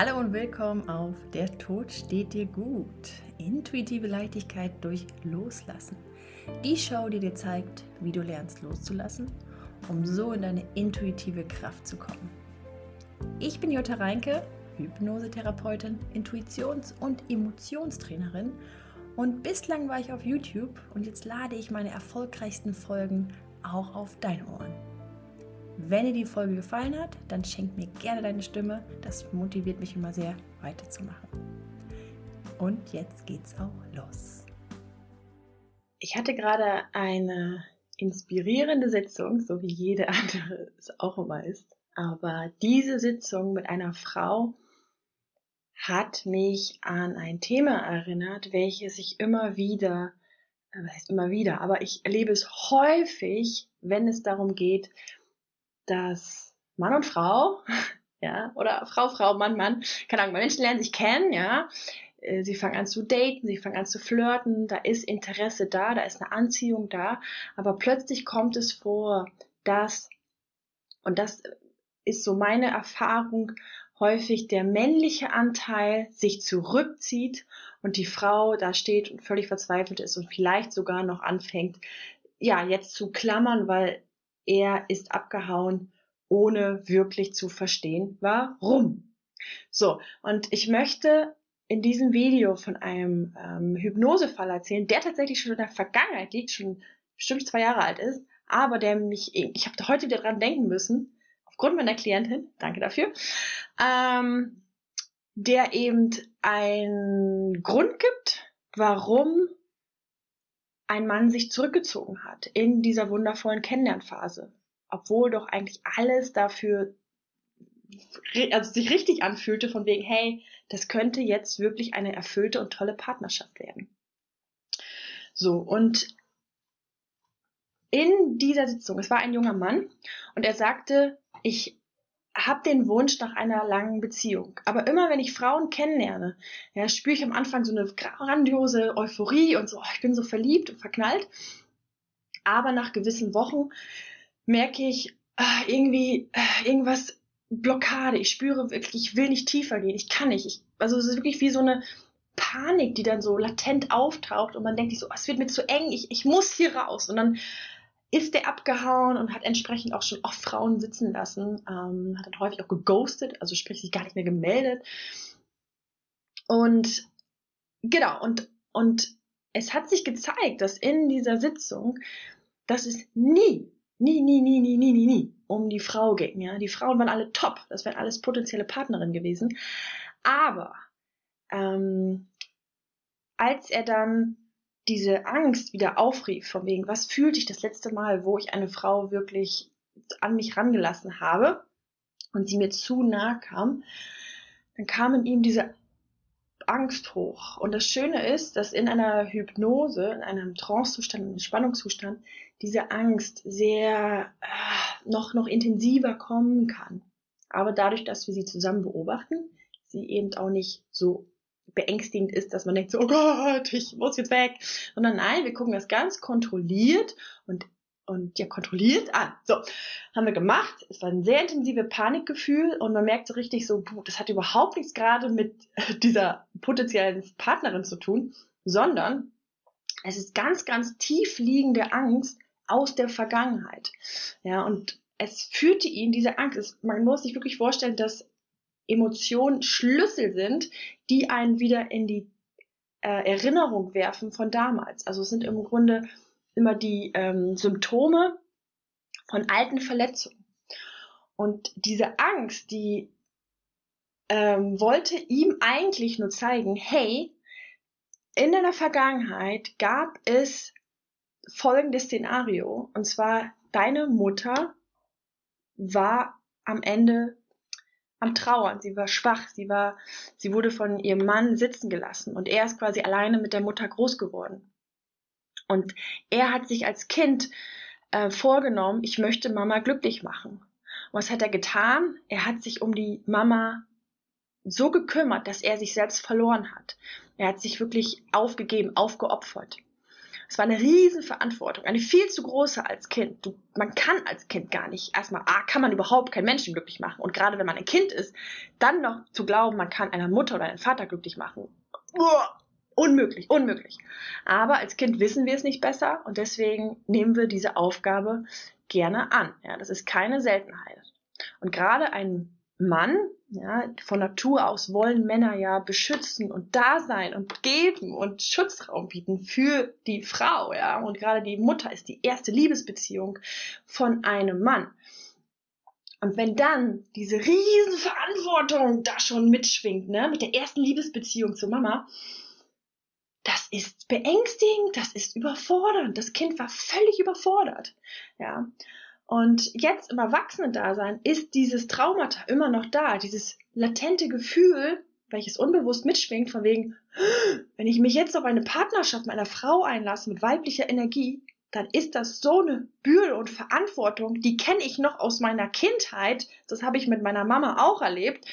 Hallo und willkommen auf Der Tod steht dir gut. Intuitive Leichtigkeit durch Loslassen. Die Show, die dir zeigt, wie du lernst loszulassen, um so in deine intuitive Kraft zu kommen. Ich bin Jutta Reinke, Hypnosetherapeutin, Intuitions- und Emotionstrainerin und bislang war ich auf YouTube und jetzt lade ich meine erfolgreichsten Folgen auch auf deine Ohren. Wenn dir die Folge gefallen hat, dann schenk mir gerne deine Stimme. Das motiviert mich immer sehr, weiterzumachen. Und jetzt geht's auch los. Ich hatte gerade eine inspirierende Sitzung, so wie jede andere es auch immer ist. Aber diese Sitzung mit einer Frau hat mich an ein Thema erinnert, welches ich immer wieder, äh, was heißt immer wieder, aber ich erlebe es häufig, wenn es darum geht, dass Mann und Frau, ja, oder Frau, Frau, Mann, Mann, keine Ahnung, Menschen lernen sich kennen, ja, äh, sie fangen an zu daten, sie fangen an zu flirten, da ist Interesse da, da ist eine Anziehung da, aber plötzlich kommt es vor, dass, und das ist so meine Erfahrung, häufig der männliche Anteil sich zurückzieht und die Frau da steht und völlig verzweifelt ist und vielleicht sogar noch anfängt, ja, jetzt zu klammern, weil er ist abgehauen, ohne wirklich zu verstehen, warum. So, und ich möchte in diesem Video von einem ähm, Hypnosefall erzählen, der tatsächlich schon in der Vergangenheit liegt, schon bestimmt zwei Jahre alt ist, aber der mich, ich habe heute wieder dran denken müssen, aufgrund meiner Klientin, danke dafür, ähm, der eben einen Grund gibt, warum ein Mann sich zurückgezogen hat in dieser wundervollen Kennenlernphase, obwohl doch eigentlich alles dafür also sich richtig anfühlte von wegen, hey, das könnte jetzt wirklich eine erfüllte und tolle Partnerschaft werden. So, und in dieser Sitzung, es war ein junger Mann und er sagte, ich habe den Wunsch nach einer langen Beziehung. Aber immer wenn ich Frauen kennenlerne, ja, spüre ich am Anfang so eine grandiose Euphorie und so, oh, ich bin so verliebt und verknallt. Aber nach gewissen Wochen merke ich ah, irgendwie ah, irgendwas Blockade. Ich spüre wirklich, ich will nicht tiefer gehen. Ich kann nicht. Ich, also es ist wirklich wie so eine Panik, die dann so latent auftaucht und man denkt sich so, oh, es wird mir zu eng. Ich, ich muss hier raus. Und dann ist der abgehauen und hat entsprechend auch schon oft Frauen sitzen lassen, ähm, hat dann häufig auch geghostet, also sprich sich gar nicht mehr gemeldet. Und genau, und, und es hat sich gezeigt, dass in dieser Sitzung, dass es nie, nie, nie, nie, nie, nie, nie, nie um die Frau ging. Ja? Die Frauen waren alle top, das wären alles potenzielle Partnerinnen gewesen. Aber ähm, als er dann diese Angst wieder aufrief, von wegen, was fühlte ich das letzte Mal, wo ich eine Frau wirklich an mich rangelassen habe und sie mir zu nah kam, dann kam in ihm diese Angst hoch. Und das Schöne ist, dass in einer Hypnose, in einem Trancezustand, in einem Spannungszustand, diese Angst sehr äh, noch, noch intensiver kommen kann. Aber dadurch, dass wir sie zusammen beobachten, sie eben auch nicht so beängstigend ist, dass man denkt so, oh Gott, ich muss jetzt weg. Sondern nein, wir gucken das ganz kontrolliert und und ja, kontrolliert an. So, haben wir gemacht. Es war ein sehr intensives Panikgefühl und man merkt so richtig so, puh, das hat überhaupt nichts gerade mit dieser potenziellen Partnerin zu tun, sondern es ist ganz, ganz tief liegende Angst aus der Vergangenheit. Ja, und es führte ihn, diese Angst, es, man muss sich wirklich vorstellen, dass Emotionen Schlüssel sind, die einen wieder in die äh, Erinnerung werfen von damals. Also es sind im Grunde immer die ähm, Symptome von alten Verletzungen. Und diese Angst, die ähm, wollte ihm eigentlich nur zeigen, hey, in deiner Vergangenheit gab es folgendes Szenario. Und zwar, deine Mutter war am Ende am Trauern. Sie war schwach. Sie war, sie wurde von ihrem Mann sitzen gelassen und er ist quasi alleine mit der Mutter groß geworden. Und er hat sich als Kind äh, vorgenommen, ich möchte Mama glücklich machen. Und was hat er getan? Er hat sich um die Mama so gekümmert, dass er sich selbst verloren hat. Er hat sich wirklich aufgegeben, aufgeopfert. Es war eine riesen Verantwortung, eine viel zu große als Kind. Du, man kann als Kind gar nicht. Erstmal, ah, kann man überhaupt keinen Menschen glücklich machen. Und gerade wenn man ein Kind ist, dann noch zu glauben, man kann einer Mutter oder einen Vater glücklich machen. Uah, unmöglich, unmöglich. Aber als Kind wissen wir es nicht besser und deswegen nehmen wir diese Aufgabe gerne an. Ja, das ist keine Seltenheit. Und gerade ein Mann, ja, von Natur aus wollen Männer ja beschützen und da sein und geben und Schutzraum bieten für die Frau, ja. Und gerade die Mutter ist die erste Liebesbeziehung von einem Mann. Und wenn dann diese riesen Verantwortung da schon mitschwingt, ne, mit der ersten Liebesbeziehung zur Mama, das ist beängstigend, das ist überfordernd. Das Kind war völlig überfordert, ja. Und jetzt im Erwachsenendasein ist dieses Traumata immer noch da, dieses latente Gefühl, welches unbewusst mitschwingt, von wegen, wenn ich mich jetzt auf eine Partnerschaft mit einer Frau einlasse mit weiblicher Energie, dann ist das so eine Bürde und Verantwortung, die kenne ich noch aus meiner Kindheit, das habe ich mit meiner Mama auch erlebt,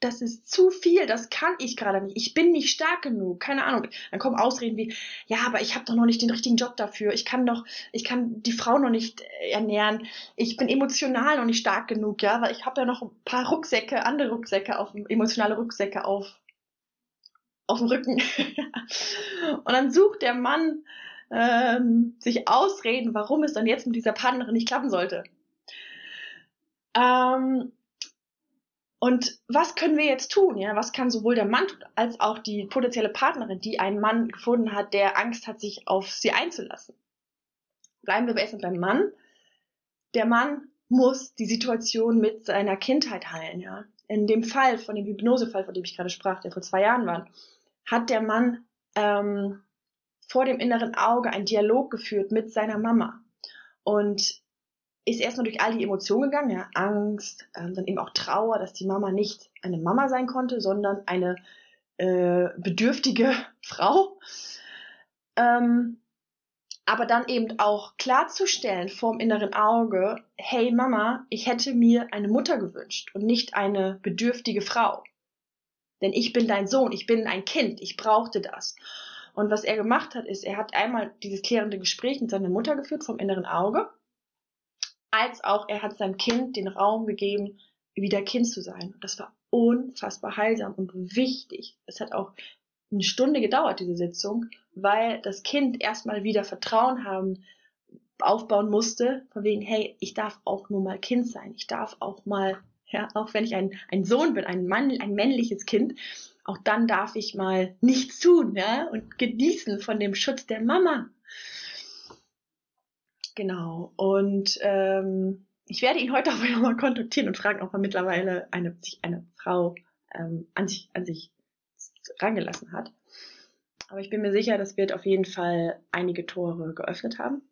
das ist zu viel, das kann ich gerade nicht. Ich bin nicht stark genug, keine Ahnung. Dann kommen Ausreden wie, ja, aber ich habe doch noch nicht den richtigen Job dafür. Ich kann doch, ich kann die Frau noch nicht äh, ernähren. Ich bin emotional noch nicht stark genug, ja, weil ich habe ja noch ein paar Rucksäcke, andere Rucksäcke auf, emotionale Rucksäcke auf, auf dem Rücken. Und dann sucht der Mann ähm, sich Ausreden, warum es dann jetzt mit dieser Partnerin nicht klappen sollte. Ähm, und was können wir jetzt tun? Ja, was kann sowohl der Mann tun, als auch die potenzielle Partnerin, die einen Mann gefunden hat, der Angst hat, sich auf sie einzulassen? Bleiben wir erstmal beim Mann. Der Mann muss die Situation mit seiner Kindheit heilen, ja. In dem Fall, von dem Hypnosefall, von dem ich gerade sprach, der vor zwei Jahren war, hat der Mann ähm, vor dem inneren Auge einen Dialog geführt mit seiner Mama. Und ist erstmal durch all die Emotionen gegangen, ja, Angst, ähm, dann eben auch Trauer, dass die Mama nicht eine Mama sein konnte, sondern eine äh, bedürftige Frau. Ähm, aber dann eben auch klarzustellen vorm inneren Auge, hey Mama, ich hätte mir eine Mutter gewünscht und nicht eine bedürftige Frau. Denn ich bin dein Sohn, ich bin ein Kind, ich brauchte das. Und was er gemacht hat, ist, er hat einmal dieses klärende Gespräch mit seiner Mutter geführt vom inneren Auge als auch er hat seinem Kind den Raum gegeben, wieder Kind zu sein. Das war unfassbar heilsam und wichtig. Es hat auch eine Stunde gedauert, diese Sitzung, weil das Kind erstmal wieder Vertrauen haben, aufbauen musste, von wegen, hey, ich darf auch nur mal Kind sein. Ich darf auch mal, ja, auch wenn ich ein, ein Sohn bin, ein Mann, ein männliches Kind, auch dann darf ich mal nichts tun, ja, und genießen von dem Schutz der Mama. Genau. Und ähm, ich werde ihn heute auch nochmal kontaktieren und fragen, ob er mittlerweile eine, sich eine Frau ähm, an sich, an sich rangelassen hat. Aber ich bin mir sicher, das wird auf jeden Fall einige Tore geöffnet haben.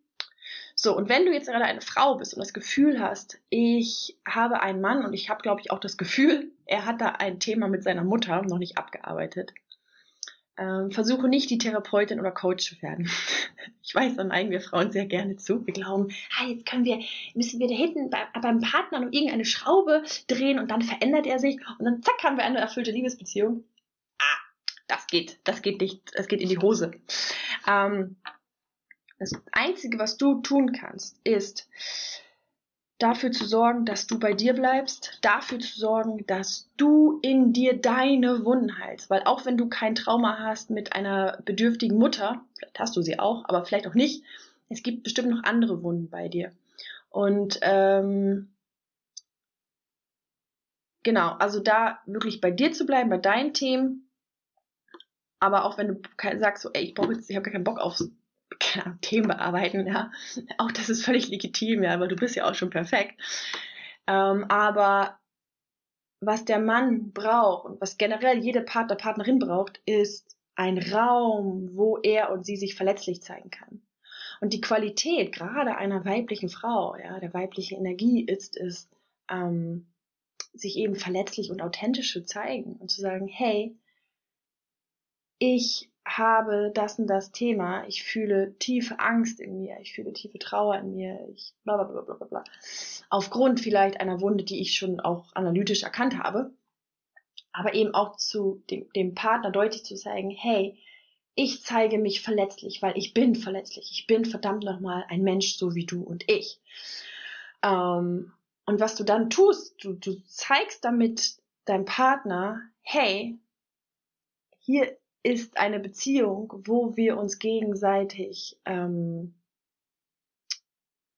So, und wenn du jetzt gerade eine Frau bist und das Gefühl hast, ich habe einen Mann und ich habe, glaube ich, auch das Gefühl, er hat da ein Thema mit seiner Mutter noch nicht abgearbeitet, ähm, versuche nicht die Therapeutin oder Coach zu werden. ich weiß, dann neigen wir Frauen sehr gerne zu. Wir glauben, ah, jetzt können wir, müssen wir da hinten bei, beim Partner noch irgendeine Schraube drehen und dann verändert er sich und dann zack haben wir eine erfüllte Liebesbeziehung. Ah, das geht, das geht nicht, das geht in die Hose. Ähm, das Einzige, was du tun kannst, ist, dafür zu sorgen, dass du bei dir bleibst, dafür zu sorgen, dass du in dir deine Wunden heilst. Weil auch wenn du kein Trauma hast mit einer bedürftigen Mutter, vielleicht hast du sie auch, aber vielleicht auch nicht, es gibt bestimmt noch andere Wunden bei dir. Und ähm, genau, also da wirklich bei dir zu bleiben, bei deinen Themen, aber auch wenn du sagst, so, ey, ich brauche jetzt, ich habe gar keinen Bock aufs keine Themen bearbeiten, ja. Auch das ist völlig legitim, ja, aber du bist ja auch schon perfekt. Ähm, aber was der Mann braucht und was generell jede Partner, Partnerin braucht, ist ein Raum, wo er und sie sich verletzlich zeigen kann. Und die Qualität gerade einer weiblichen Frau, ja, der weiblichen Energie ist es, ähm, sich eben verletzlich und authentisch zu zeigen und zu sagen, hey, ich habe das und das Thema, ich fühle tiefe Angst in mir, ich fühle tiefe Trauer in mir, ich bla bla bla bla bla. Aufgrund vielleicht einer Wunde, die ich schon auch analytisch erkannt habe, aber eben auch zu dem, dem Partner deutlich zu zeigen, hey, ich zeige mich verletzlich, weil ich bin verletzlich. Ich bin verdammt nochmal ein Mensch, so wie du und ich. Ähm, und was du dann tust, du, du zeigst damit deinem Partner, hey, hier ist eine Beziehung, wo wir uns gegenseitig ähm,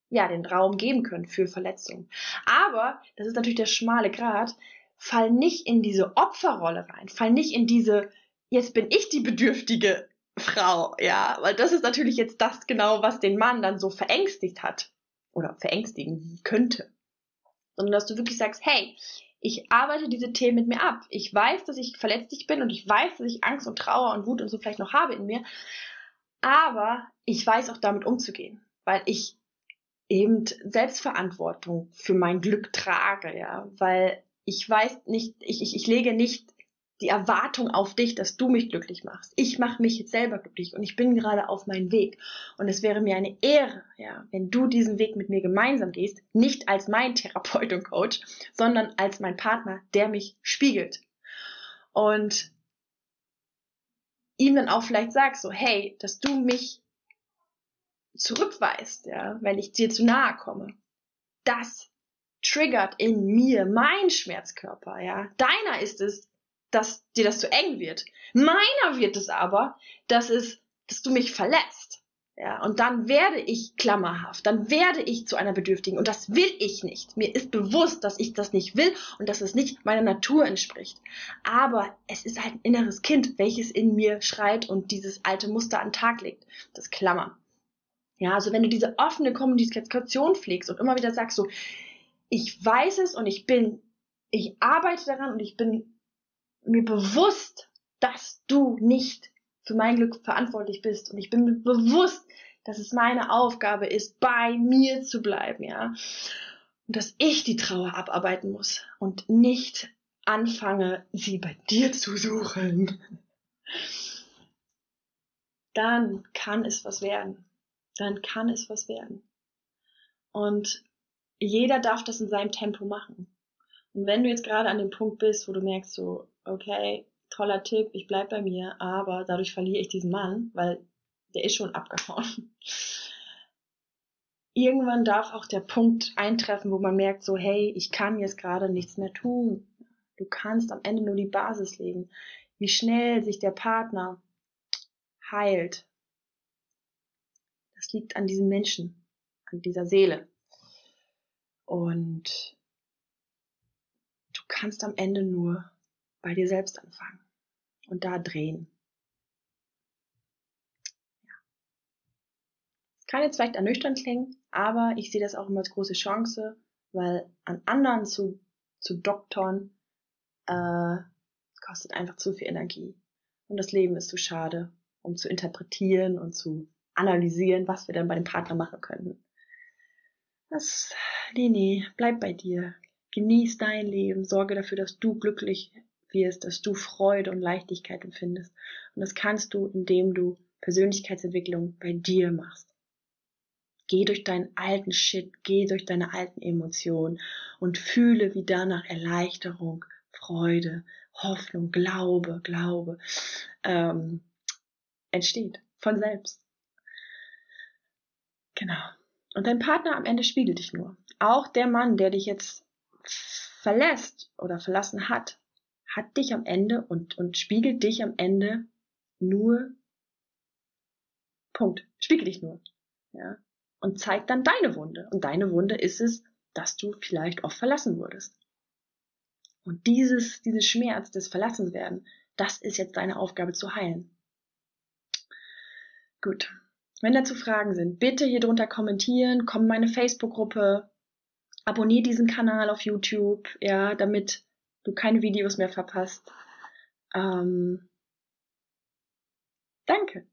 ja den Raum geben können für Verletzungen. Aber das ist natürlich der schmale Grat. Fall nicht in diese Opferrolle rein. Fall nicht in diese jetzt bin ich die bedürftige Frau, ja, weil das ist natürlich jetzt das genau, was den Mann dann so verängstigt hat oder verängstigen könnte. Sondern dass du wirklich sagst, hey, ich arbeite diese Themen mit mir ab. Ich weiß, dass ich verletzlich bin und ich weiß, dass ich Angst und Trauer und Wut und so vielleicht noch habe in mir. Aber ich weiß auch damit umzugehen, weil ich eben Selbstverantwortung für mein Glück trage, ja, weil ich weiß nicht, ich, ich, ich lege nicht die Erwartung auf dich, dass du mich glücklich machst. Ich mache mich jetzt selber glücklich und ich bin gerade auf meinem Weg. Und es wäre mir eine Ehre, ja, wenn du diesen Weg mit mir gemeinsam gehst, nicht als mein Therapeut und Coach, sondern als mein Partner, der mich spiegelt. Und ihm dann auch vielleicht sagst, so, hey, dass du mich zurückweist, ja, wenn ich dir zu nahe komme. Das triggert in mir mein Schmerzkörper, ja. Deiner ist es, dass dir das zu eng wird. Meiner wird es aber, dass es, dass du mich verletzt. Ja, und dann werde ich klammerhaft, dann werde ich zu einer Bedürftigen und das will ich nicht. Mir ist bewusst, dass ich das nicht will und dass es nicht meiner Natur entspricht. Aber es ist halt ein inneres Kind, welches in mir schreit und dieses alte Muster an Tag legt. Das Klammer. Ja, also wenn du diese offene Kommunikation pflegst und immer wieder sagst so, ich weiß es und ich bin, ich arbeite daran und ich bin mir bewusst, dass du nicht für mein Glück verantwortlich bist. Und ich bin mir bewusst, dass es meine Aufgabe ist, bei mir zu bleiben, ja. Und dass ich die Trauer abarbeiten muss und nicht anfange, sie bei dir zu suchen. Dann kann es was werden. Dann kann es was werden. Und jeder darf das in seinem Tempo machen. Und wenn du jetzt gerade an dem Punkt bist, wo du merkst so, okay, toller Tipp, ich bleib bei mir, aber dadurch verliere ich diesen Mann, weil der ist schon abgehauen. Irgendwann darf auch der Punkt eintreffen, wo man merkt so, hey, ich kann jetzt gerade nichts mehr tun. Du kannst am Ende nur die Basis legen. Wie schnell sich der Partner heilt, das liegt an diesem Menschen, an dieser Seele. Und du kannst am Ende nur bei dir selbst anfangen und da drehen. Ja. Kann jetzt vielleicht ernüchternd klingen, aber ich sehe das auch immer als große Chance, weil an anderen zu, zu doktern, äh, kostet einfach zu viel Energie. Und das Leben ist zu schade, um zu interpretieren und zu analysieren, was wir dann bei dem Partner machen können. Das, nee, nee, bleib bei dir. Genieß dein Leben, sorge dafür, dass du glücklich wirst, dass du Freude und Leichtigkeit empfindest. Und das kannst du, indem du Persönlichkeitsentwicklung bei dir machst. Geh durch deinen alten Shit, geh durch deine alten Emotionen und fühle, wie danach Erleichterung, Freude, Hoffnung, Glaube, Glaube ähm, entsteht von selbst. Genau. Und dein Partner am Ende spiegelt dich nur. Auch der Mann, der dich jetzt verlässt oder verlassen hat, hat dich am Ende und, und spiegelt dich am Ende nur, Punkt, spiegelt dich nur, ja, und zeigt dann deine Wunde. Und deine Wunde ist es, dass du vielleicht oft verlassen wurdest. Und dieses, dieses Schmerz des Verlassenswerden, das ist jetzt deine Aufgabe zu heilen. Gut. Wenn dazu Fragen sind, bitte hier drunter kommentieren, komm in meine Facebook-Gruppe, abonniere diesen Kanal auf YouTube, ja, damit du keine Videos mehr verpasst. Ähm, danke.